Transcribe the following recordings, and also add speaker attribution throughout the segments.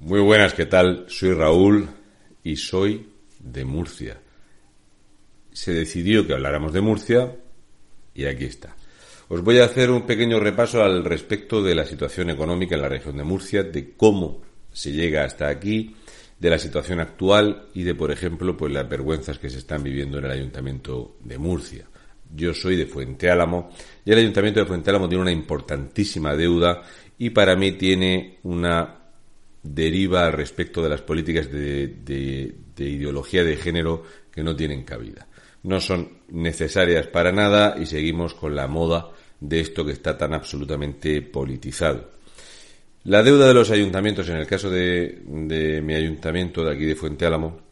Speaker 1: Muy buenas, ¿qué tal? Soy Raúl y soy de Murcia. Se decidió que habláramos de Murcia y aquí está. Os voy a hacer un pequeño repaso al respecto de la situación económica en la región de Murcia, de cómo se llega hasta aquí, de la situación actual y de, por ejemplo, pues las vergüenzas que se están viviendo en el Ayuntamiento de Murcia. Yo soy de Fuente Álamo y el Ayuntamiento de Fuente Álamo tiene una importantísima deuda y para mí tiene una deriva respecto de las políticas de, ideología de género que no tienen cabida. No son necesarias para nada y seguimos con la moda de esto que está tan absolutamente politizado. La deuda de los ayuntamientos, en el caso de, de mi ayuntamiento de aquí de Fuente Álamo,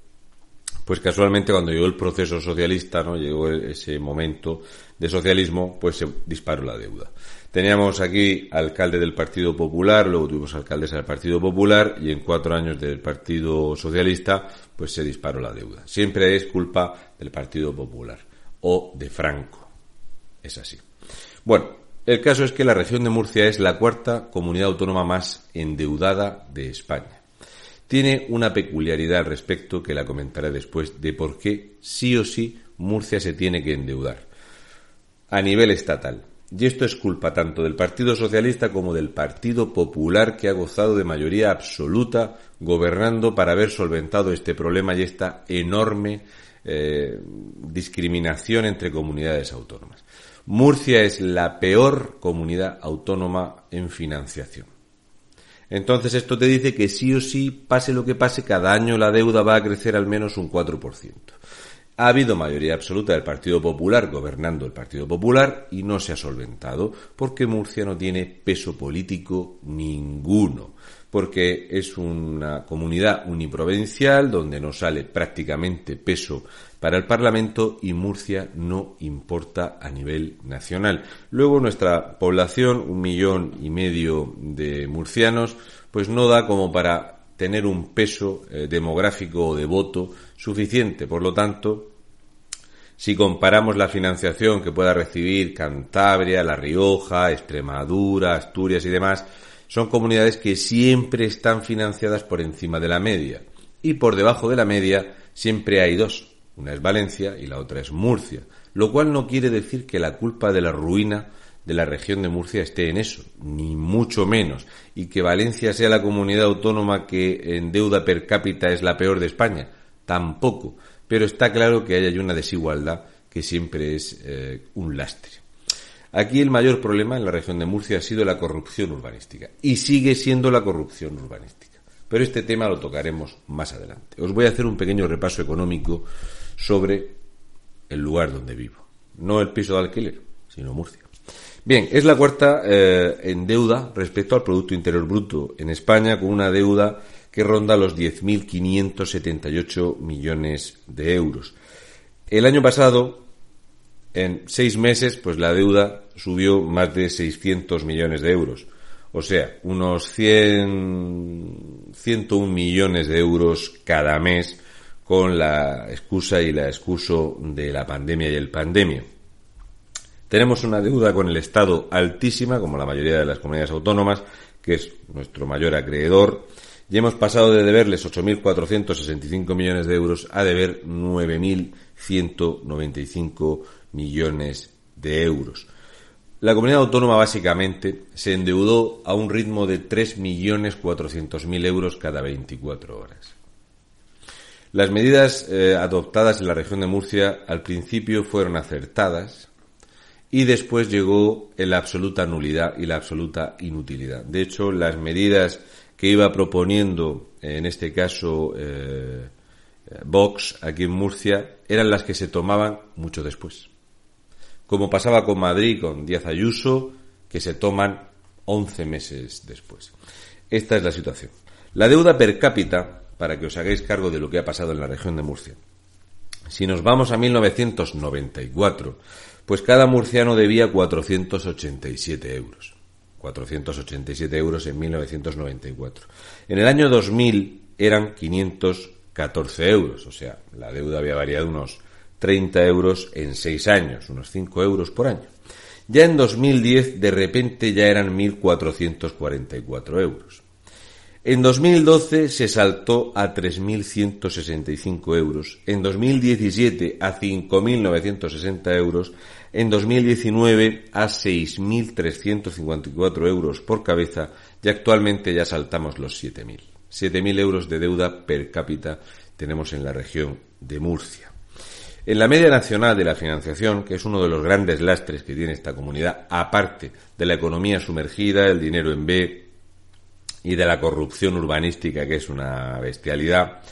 Speaker 1: pues casualmente cuando llegó el proceso socialista, ¿no? Llegó ese momento de socialismo, pues se disparó la deuda. Teníamos aquí alcalde del Partido Popular, luego tuvimos alcaldesa del Partido Popular y en cuatro años del Partido Socialista, pues se disparó la deuda. Siempre es culpa del Partido Popular o de Franco. Es así. Bueno, el caso es que la región de Murcia es la cuarta comunidad autónoma más endeudada de España tiene una peculiaridad al respecto que la comentaré después de por qué sí o sí Murcia se tiene que endeudar a nivel estatal. Y esto es culpa tanto del Partido Socialista como del Partido Popular que ha gozado de mayoría absoluta gobernando para haber solventado este problema y esta enorme eh, discriminación entre comunidades autónomas. Murcia es la peor comunidad autónoma en financiación. Entonces esto te dice que sí o sí, pase lo que pase, cada año la deuda va a crecer al menos un 4%. Ha habido mayoría absoluta del Partido Popular gobernando el Partido Popular y no se ha solventado porque Murcia no tiene peso político ninguno, porque es una comunidad uniprovincial donde no sale prácticamente peso para el Parlamento y Murcia no importa a nivel nacional. Luego nuestra población, un millón y medio de murcianos, pues no da como para tener un peso eh, demográfico o de voto suficiente. Por lo tanto, si comparamos la financiación que pueda recibir Cantabria, La Rioja, Extremadura, Asturias y demás, son comunidades que siempre están financiadas por encima de la media. Y por debajo de la media siempre hay dos. Una es Valencia y la otra es Murcia. Lo cual no quiere decir que la culpa de la ruina de la región de Murcia esté en eso, ni mucho menos, y que Valencia sea la comunidad autónoma que en deuda per cápita es la peor de España, tampoco, pero está claro que hay una desigualdad que siempre es eh, un lastre. Aquí el mayor problema en la región de Murcia ha sido la corrupción urbanística, y sigue siendo la corrupción urbanística. Pero este tema lo tocaremos más adelante. Os voy a hacer un pequeño repaso económico sobre el lugar donde vivo. No el piso de alquiler, sino Murcia. Bien, es la cuarta eh, en deuda respecto al Producto Interior Bruto en España, con una deuda que ronda los 10.578 millones de euros. El año pasado, en seis meses, pues la deuda subió más de 600 millones de euros. O sea, unos 100, 101 millones de euros cada mes con la excusa y la excuso de la pandemia y el pandemia. Tenemos una deuda con el Estado altísima, como la mayoría de las comunidades autónomas, que es nuestro mayor acreedor, y hemos pasado de deberles 8.465 millones de euros a deber 9.195 millones de euros. La comunidad autónoma básicamente se endeudó a un ritmo de 3.400.000 euros cada 24 horas. Las medidas eh, adoptadas en la región de Murcia al principio fueron acertadas, y después llegó la absoluta nulidad y la absoluta inutilidad. De hecho, las medidas que iba proponiendo, en este caso, eh, Vox aquí en Murcia, eran las que se tomaban mucho después. Como pasaba con Madrid, con Díaz Ayuso, que se toman 11 meses después. Esta es la situación. La deuda per cápita, para que os hagáis cargo de lo que ha pasado en la región de Murcia. Si nos vamos a 1994, pues cada murciano debía 487 euros. 487 euros en 1994. En el año 2000 eran 514 euros, o sea, la deuda había variado unos 30 euros en 6 años, unos 5 euros por año. Ya en 2010 de repente ya eran 1.444 euros. En 2012 se saltó a 3.165 euros, en 2017 a 5.960 euros, en 2019 a 6.354 euros por cabeza y actualmente ya saltamos los 7.000. 7.000 euros de deuda per cápita tenemos en la región de Murcia. En la media nacional de la financiación, que es uno de los grandes lastres que tiene esta comunidad, aparte de la economía sumergida, el dinero en B y de la corrupción urbanística, que es una bestialidad,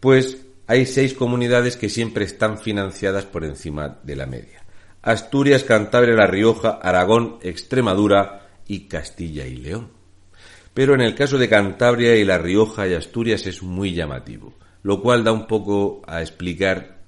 Speaker 1: pues hay seis comunidades que siempre están financiadas por encima de la media. Asturias, Cantabria, La Rioja, Aragón, Extremadura y Castilla y León. Pero en el caso de Cantabria y La Rioja y Asturias es muy llamativo, lo cual da un poco a explicar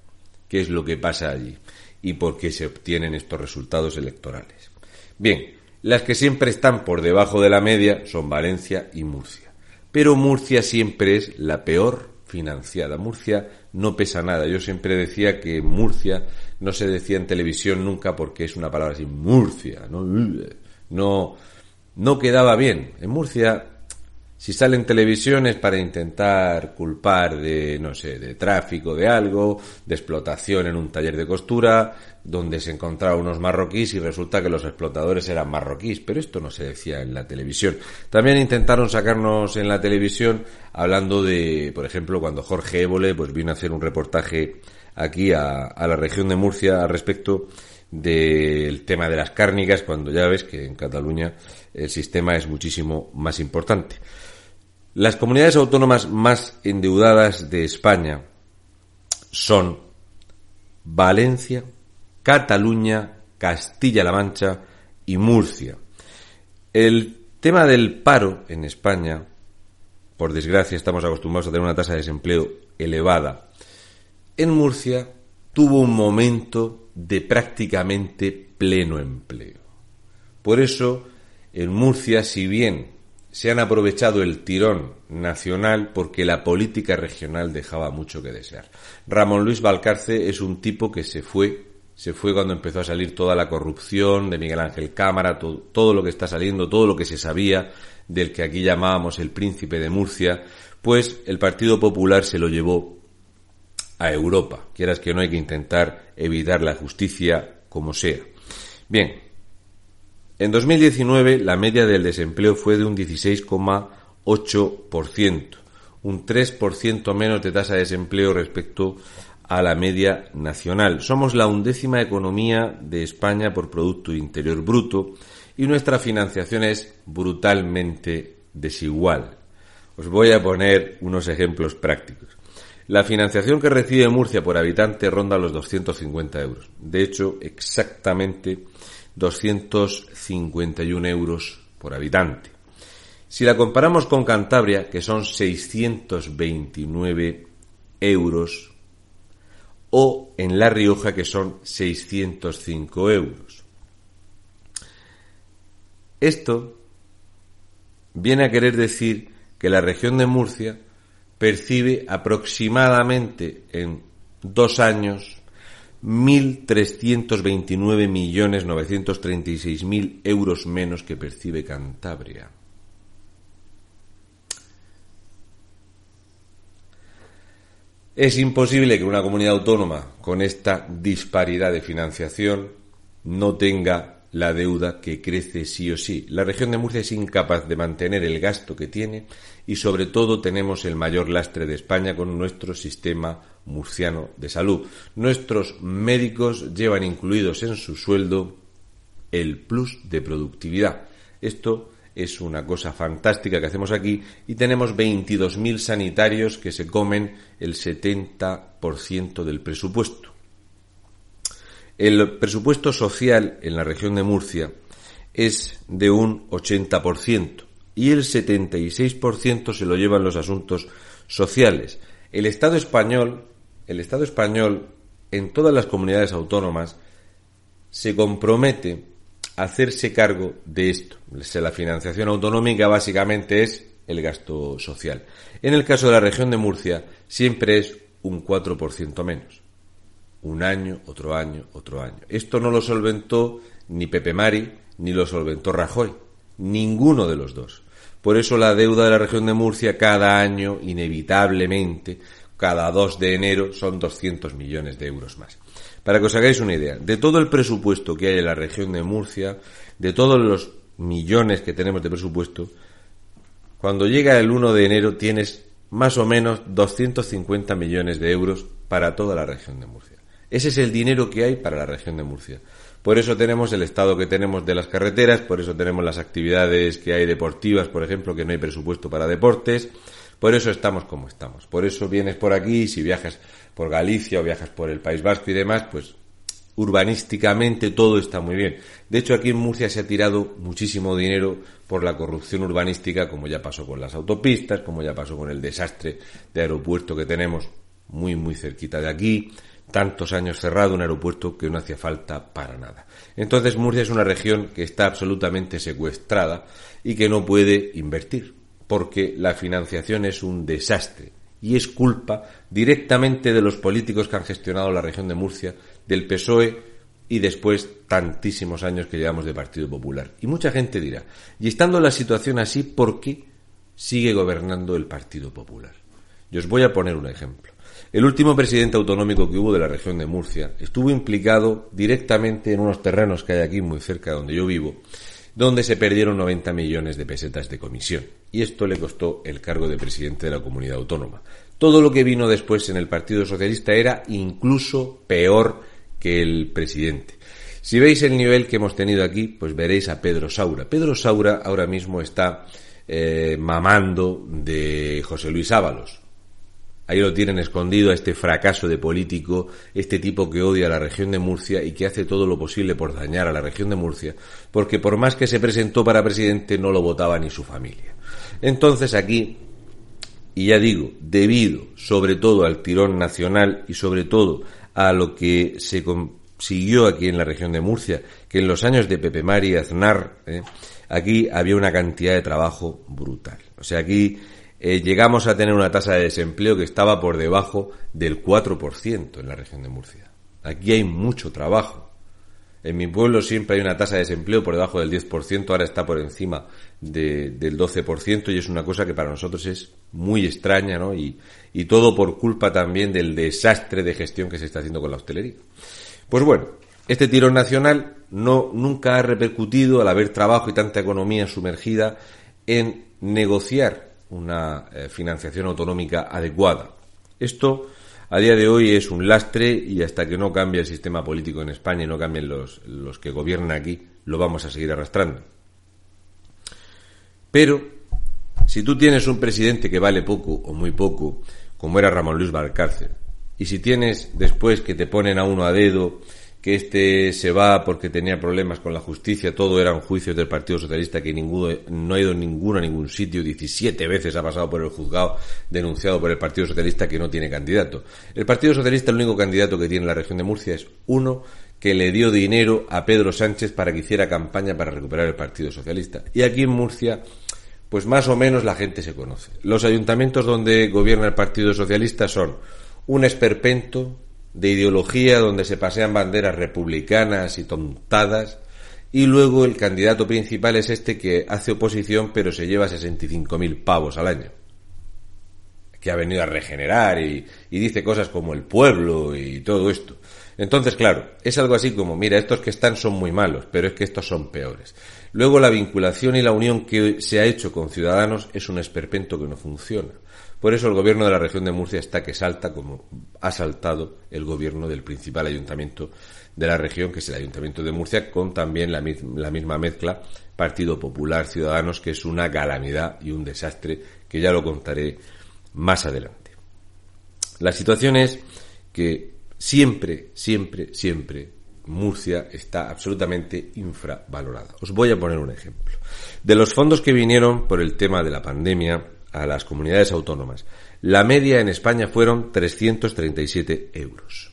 Speaker 1: qué es lo que pasa allí y por qué se obtienen estos resultados electorales. Bien, las que siempre están por debajo de la media son Valencia y Murcia. Pero Murcia siempre es la peor financiada. Murcia no pesa nada. Yo siempre decía que Murcia no se decía en televisión nunca porque es una palabra así, Murcia, no, no, no quedaba bien. En Murcia si sale en televisión es para intentar culpar de, no sé, de tráfico de algo, de explotación en un taller de costura, donde se encontraban unos marroquíes y resulta que los explotadores eran marroquíes, pero esto no se decía en la televisión. También intentaron sacarnos en la televisión hablando de, por ejemplo, cuando Jorge Évole pues vino a hacer un reportaje aquí a, la región de Murcia al respecto del tema de las cárnicas, cuando ya ves que en Cataluña el sistema es muchísimo más importante. Las comunidades autónomas más endeudadas de España son Valencia, Cataluña, Castilla-La Mancha y Murcia. El tema del paro en España, por desgracia estamos acostumbrados a tener una tasa de desempleo elevada. En Murcia tuvo un momento de prácticamente pleno empleo. Por eso, en Murcia, si bien se han aprovechado el tirón nacional porque la política regional dejaba mucho que desear. Ramón Luis Valcarce es un tipo que se fue, se fue cuando empezó a salir toda la corrupción de Miguel Ángel Cámara, todo, todo lo que está saliendo, todo lo que se sabía del que aquí llamábamos el príncipe de Murcia, pues el Partido Popular se lo llevó a Europa. Quieras que no hay que intentar evitar la justicia como sea. Bien, en 2019 la media del desempleo fue de un 16,8%, un 3% menos de tasa de desempleo respecto a la media nacional. Somos la undécima economía de España por Producto Interior Bruto y nuestra financiación es brutalmente desigual. Os voy a poner unos ejemplos prácticos. La financiación que recibe Murcia por habitante ronda los 250 euros. De hecho, exactamente 251 euros por habitante. Si la comparamos con Cantabria, que son 629 euros, o en La Rioja, que son 605 euros. Esto viene a querer decir que la región de Murcia percibe aproximadamente en dos años 1.329.936.000 euros menos que percibe Cantabria. Es imposible que una comunidad autónoma con esta disparidad de financiación no tenga la deuda que crece sí o sí. La región de Murcia es incapaz de mantener el gasto que tiene y sobre todo tenemos el mayor lastre de España con nuestro sistema murciano de salud. Nuestros médicos llevan incluidos en su sueldo el plus de productividad. Esto es una cosa fantástica que hacemos aquí y tenemos 22.000 sanitarios que se comen el 70% del presupuesto. El presupuesto social en la región de Murcia es de un 80% y el 76% se lo llevan los asuntos sociales. El Estado español, el Estado español en todas las comunidades autónomas se compromete a hacerse cargo de esto. La financiación autonómica básicamente es el gasto social. En el caso de la región de Murcia siempre es un 4% menos un año, otro año, otro año. Esto no lo solventó ni Pepe Mari ni lo solventó Rajoy, ninguno de los dos. Por eso la deuda de la región de Murcia cada año, inevitablemente, cada 2 de enero, son 200 millones de euros más. Para que os hagáis una idea, de todo el presupuesto que hay en la región de Murcia, de todos los millones que tenemos de presupuesto, cuando llega el 1 de enero tienes más o menos 250 millones de euros para toda la región de Murcia. Ese es el dinero que hay para la región de Murcia. Por eso tenemos el estado que tenemos de las carreteras, por eso tenemos las actividades que hay deportivas, por ejemplo, que no hay presupuesto para deportes, por eso estamos como estamos. Por eso vienes por aquí, si viajas por Galicia o viajas por el País Vasco y demás, pues urbanísticamente todo está muy bien. De hecho, aquí en Murcia se ha tirado muchísimo dinero por la corrupción urbanística, como ya pasó con las autopistas, como ya pasó con el desastre de aeropuerto que tenemos muy, muy cerquita de aquí. Tantos años cerrado un aeropuerto que no hacía falta para nada. Entonces Murcia es una región que está absolutamente secuestrada y que no puede invertir, porque la financiación es un desastre y es culpa directamente de los políticos que han gestionado la región de Murcia, del PSOE y después tantísimos años que llevamos de Partido Popular. Y mucha gente dirá, y estando la situación así, ¿por qué sigue gobernando el Partido Popular? Yo os voy a poner un ejemplo. El último presidente autonómico que hubo de la región de Murcia estuvo implicado directamente en unos terrenos que hay aquí muy cerca de donde yo vivo, donde se perdieron 90 millones de pesetas de comisión. Y esto le costó el cargo de presidente de la comunidad autónoma. Todo lo que vino después en el Partido Socialista era incluso peor que el presidente. Si veis el nivel que hemos tenido aquí, pues veréis a Pedro Saura. Pedro Saura ahora mismo está eh, mamando de José Luis Ábalos, Ahí lo tienen escondido a este fracaso de político, este tipo que odia a la región de Murcia y que hace todo lo posible por dañar a la región de Murcia, porque por más que se presentó para presidente no lo votaba ni su familia. Entonces aquí, y ya digo, debido sobre todo al tirón nacional y sobre todo a lo que se consiguió aquí en la región de Murcia, que en los años de Pepe Mari Aznar, ¿eh? aquí había una cantidad de trabajo brutal. O sea, aquí eh, llegamos a tener una tasa de desempleo que estaba por debajo del 4% en la región de Murcia. Aquí hay mucho trabajo. En mi pueblo siempre hay una tasa de desempleo por debajo del 10%, ahora está por encima del 12% y es una cosa que para nosotros es muy extraña, ¿no? Y, todo por culpa también del desastre de gestión que se está haciendo con la hostelería. Pues bueno, este tirón nacional no, nunca ha repercutido al haber trabajo y tanta economía sumergida en negociar una eh, financiación autonómica adecuada. Esto a día de hoy es un lastre y hasta que no cambie el sistema político en España y no cambien los, los que gobiernan aquí, lo vamos a seguir arrastrando. Pero, si tú tienes un presidente que vale poco o muy poco, como era Ramón Luis Valcárcel, y si tienes después que te ponen a uno a dedo que este se va porque tenía problemas con la justicia, todo eran juicios del Partido Socialista que ninguno, no ha ido ninguno a ningún sitio, 17 veces ha pasado por el juzgado denunciado por el Partido Socialista que no tiene candidato. El Partido Socialista el único candidato que tiene en la región de Murcia es uno que le dio dinero a Pedro Sánchez para que hiciera campaña para recuperar el Partido Socialista. Y aquí en Murcia, pues más o menos la gente se conoce. Los ayuntamientos donde gobierna el Partido Socialista son un esperpento, de ideología donde se pasean banderas republicanas y tontadas, y luego el candidato principal es este que hace oposición pero se lleva 65.000 pavos al año, que ha venido a regenerar y, dice cosas como el pueblo y todo esto. Entonces, claro, es algo así como, mira, estos que están son muy malos, pero es que estos son peores. Luego la vinculación y la unión que se ha hecho con Ciudadanos es un esperpento que no funciona. Por eso el gobierno de la región de Murcia está que salta como ha saltado el gobierno del principal ayuntamiento de la región, que es el ayuntamiento de Murcia, con también la, misma mezcla Partido Popular Ciudadanos, que es una calamidad y un desastre que ya lo contaré más adelante. La situación es que siempre, siempre, siempre Murcia está absolutamente infravalorada. Os voy a poner un ejemplo. De los fondos que vinieron por el tema de la pandemia, a las comunidades autónomas. La media en España fueron 337 euros.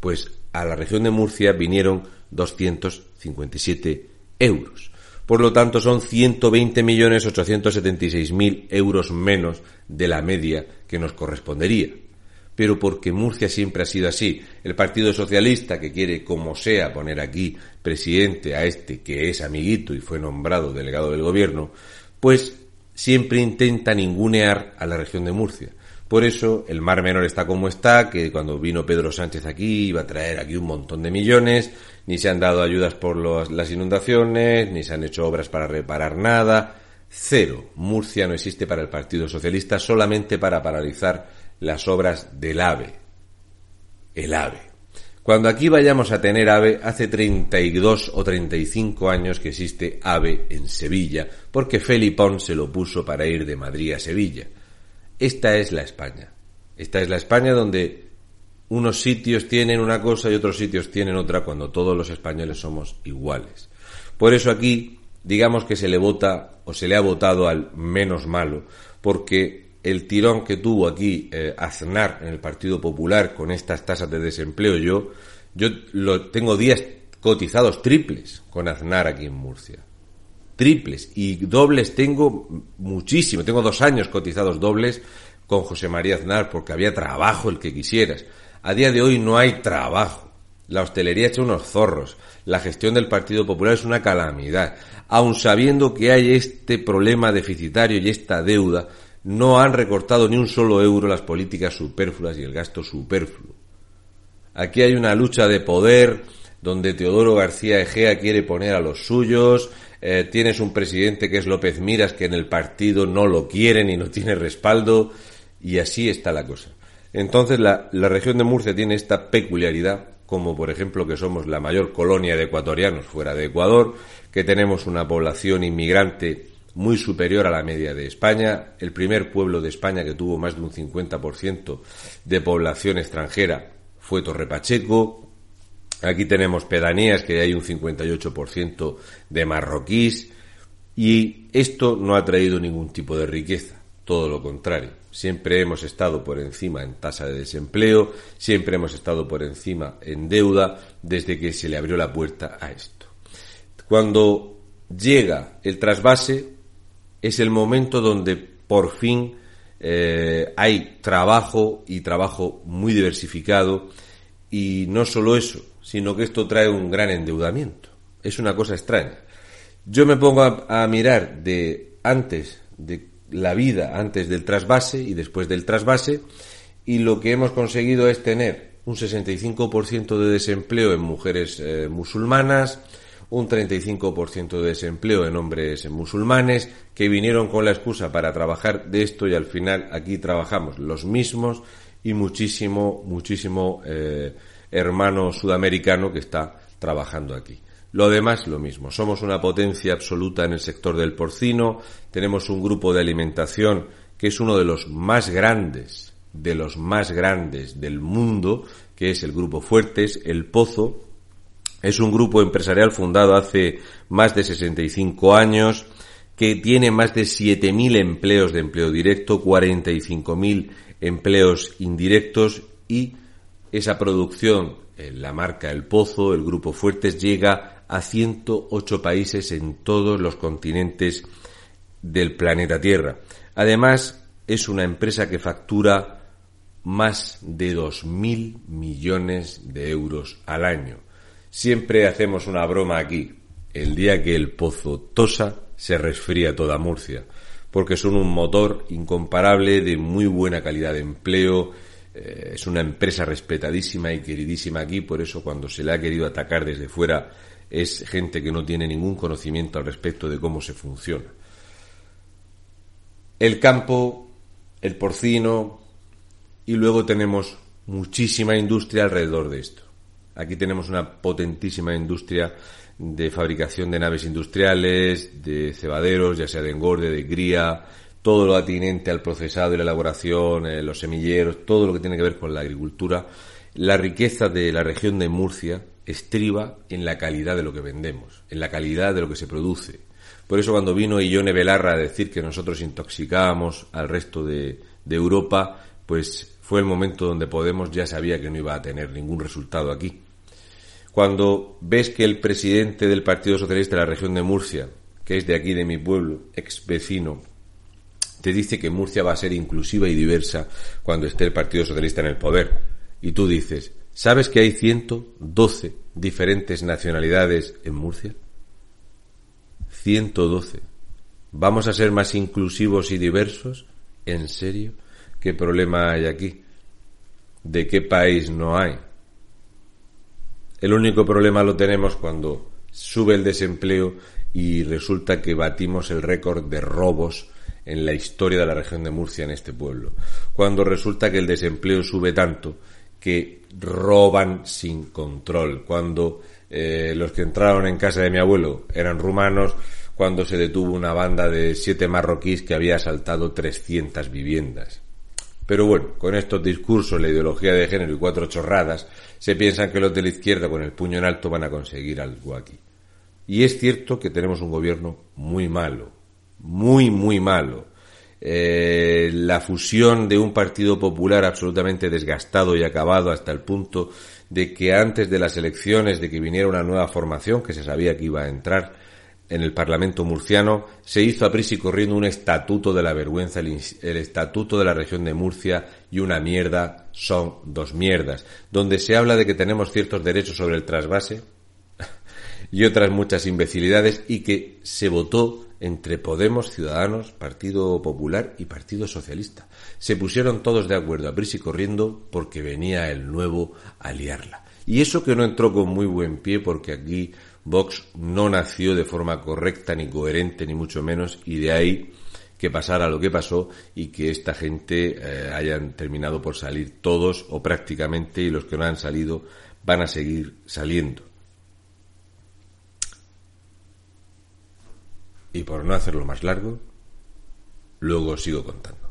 Speaker 1: Pues a la región de Murcia vinieron 257 euros. Por lo tanto, son 120.876.000 euros menos de la media que nos correspondería. Pero porque Murcia siempre ha sido así. El Partido Socialista, que quiere como sea poner aquí presidente a este que es amiguito y fue nombrado delegado del gobierno, pues siempre intenta ningunear a la región de Murcia. Por eso el Mar Menor está como está, que cuando vino Pedro Sánchez aquí iba a traer aquí un montón de millones, ni se han dado ayudas por las inundaciones, ni se han hecho obras para reparar nada. Cero. Murcia no existe para el Partido Socialista, solamente para paralizar las obras del AVE. El AVE. Cuando aquí vayamos a tener AVE, hace 32 o 35 años que existe AVE en Sevilla, porque Felipón se lo puso para ir de Madrid a Sevilla. Esta es la España. Esta es la España donde unos sitios tienen una cosa y otros sitios tienen otra cuando todos los españoles somos iguales. Por eso aquí, digamos que se le vota o se le ha votado al menos malo, porque el tirón que tuvo aquí eh, Aznar en el Partido Popular con estas tasas de desempleo, yo, yo lo, tengo días cotizados triples con Aznar aquí en Murcia. Triples. Y dobles tengo muchísimo. Tengo dos años cotizados dobles con José María Aznar porque había trabajo el que quisieras. A día de hoy no hay trabajo. La hostelería ha hecho unos zorros. La gestión del Partido Popular es una calamidad. Aun sabiendo que hay este problema deficitario y esta deuda, no han recortado ni un solo euro las políticas superfluas y el gasto superfluo. Aquí hay una lucha de poder donde Teodoro García Egea quiere poner a los suyos, eh, tienes un presidente que es López Miras que en el partido no lo quieren y no tiene respaldo y así está la cosa. Entonces la, la región de Murcia tiene esta peculiaridad, como por ejemplo que somos la mayor colonia de ecuatorianos fuera de Ecuador, que tenemos una población inmigrante muy superior a la media de España, el primer pueblo de España que tuvo más de un 50% de población extranjera fue Torre Pacheco, aquí tenemos pedanías que hay un 58% de marroquíes y esto no ha traído ningún tipo de riqueza, todo lo contrario. Siempre hemos estado por encima en tasa de desempleo, siempre hemos estado por encima en deuda desde que se le abrió la puerta a esto. Cuando llega el trasvase, es el momento donde por fin eh, hay trabajo y trabajo muy diversificado y no solo eso, sino que esto trae un gran endeudamiento. Es una cosa extraña. Yo me pongo a, mirar de antes de la vida, antes del trasvase y después del trasvase, y lo que hemos conseguido es tener un 65% de desempleo en mujeres eh, musulmanas, un 35% de desempleo en hombres musulmanes que vinieron con la excusa para trabajar de esto y al final aquí trabajamos los mismos y muchísimo, muchísimo eh, hermano sudamericano que está trabajando aquí. Lo demás, lo mismo. Somos una potencia absoluta en el sector del porcino. Tenemos un grupo de alimentación que es uno de los más grandes, de los más grandes del mundo, que es el Grupo Fuertes, el Pozo, es un grupo empresarial fundado hace más de 65 años que tiene más de 7.000 empleos de empleo directo, 45.000 empleos indirectos y esa producción, la marca El Pozo, el Grupo Fuertes, llega a 108 países en todos los continentes del planeta Tierra. Además, es una empresa que factura más de 2.000 millones de euros al año. Siempre hacemos una broma aquí. El día que el pozo tosa, se resfría toda Murcia, porque son un motor incomparable de muy buena calidad de empleo. Eh, es una empresa respetadísima y queridísima aquí, por eso cuando se le ha querido atacar desde fuera es gente que no tiene ningún conocimiento al respecto de cómo se funciona. El campo, el porcino y luego tenemos muchísima industria alrededor de esto. Aquí tenemos una potentísima industria de fabricación de naves industriales, de cebaderos, ya sea de engorde, de cría, todo lo atinente al procesado y la elaboración, eh, los semilleros, todo lo que tiene que ver con la agricultura. La riqueza de la región de Murcia estriba en la calidad de lo que vendemos, en la calidad de lo que se produce. Por eso cuando vino Ione Belarra a decir que nosotros intoxicábamos al resto de, de Europa, pues fue el momento donde Podemos ya sabía que no iba a tener ningún resultado aquí. Cuando ves que el presidente del Partido Socialista de la región de Murcia, que es de aquí de mi pueblo, ex vecino, te dice que Murcia va a ser inclusiva y diversa cuando esté el Partido Socialista en el poder, y tú dices, ¿sabes que hay 112 diferentes nacionalidades en Murcia? 112. ¿Vamos a ser más inclusivos y diversos? ¿En serio? ¿Qué problema hay aquí? ¿De qué país no hay? El único problema lo tenemos cuando sube el desempleo y resulta que batimos el récord de robos en la historia de la región de Murcia en este pueblo. Cuando resulta que el desempleo sube tanto que roban sin control. Cuando eh, los que entraron en casa de mi abuelo eran rumanos, cuando se detuvo una banda de siete marroquíes que había asaltado 300 viviendas. Pero bueno, con estos discursos, la ideología de género y cuatro chorradas, se piensan que los de la izquierda con el puño en alto van a conseguir algo aquí. Y es cierto que tenemos un gobierno muy malo, muy, muy malo. Eh, la fusión de un partido popular absolutamente desgastado y acabado hasta el punto de que antes de las elecciones, de que viniera una nueva formación que se sabía que iba a entrar, en el Parlamento murciano se hizo a prisa y corriendo un estatuto de la vergüenza, el, estatuto de la región de Murcia y una mierda son dos mierdas, donde se habla de que tenemos ciertos derechos sobre el trasvase y otras muchas imbecilidades y que se votó entre Podemos, Ciudadanos, Partido Popular y Partido Socialista. Se pusieron todos de acuerdo a prisa y corriendo porque venía el nuevo a liarla. Y eso que no entró con muy buen pie porque aquí Vox no nació de forma correcta ni coherente ni mucho menos y de ahí que pasara lo que pasó y que esta gente eh, hayan terminado por salir todos o prácticamente y los que no han salido van a seguir saliendo. Y por no hacerlo más largo, luego sigo contando.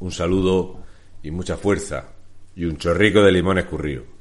Speaker 1: Un saludo y mucha fuerza y un chorrico de limón escurrido.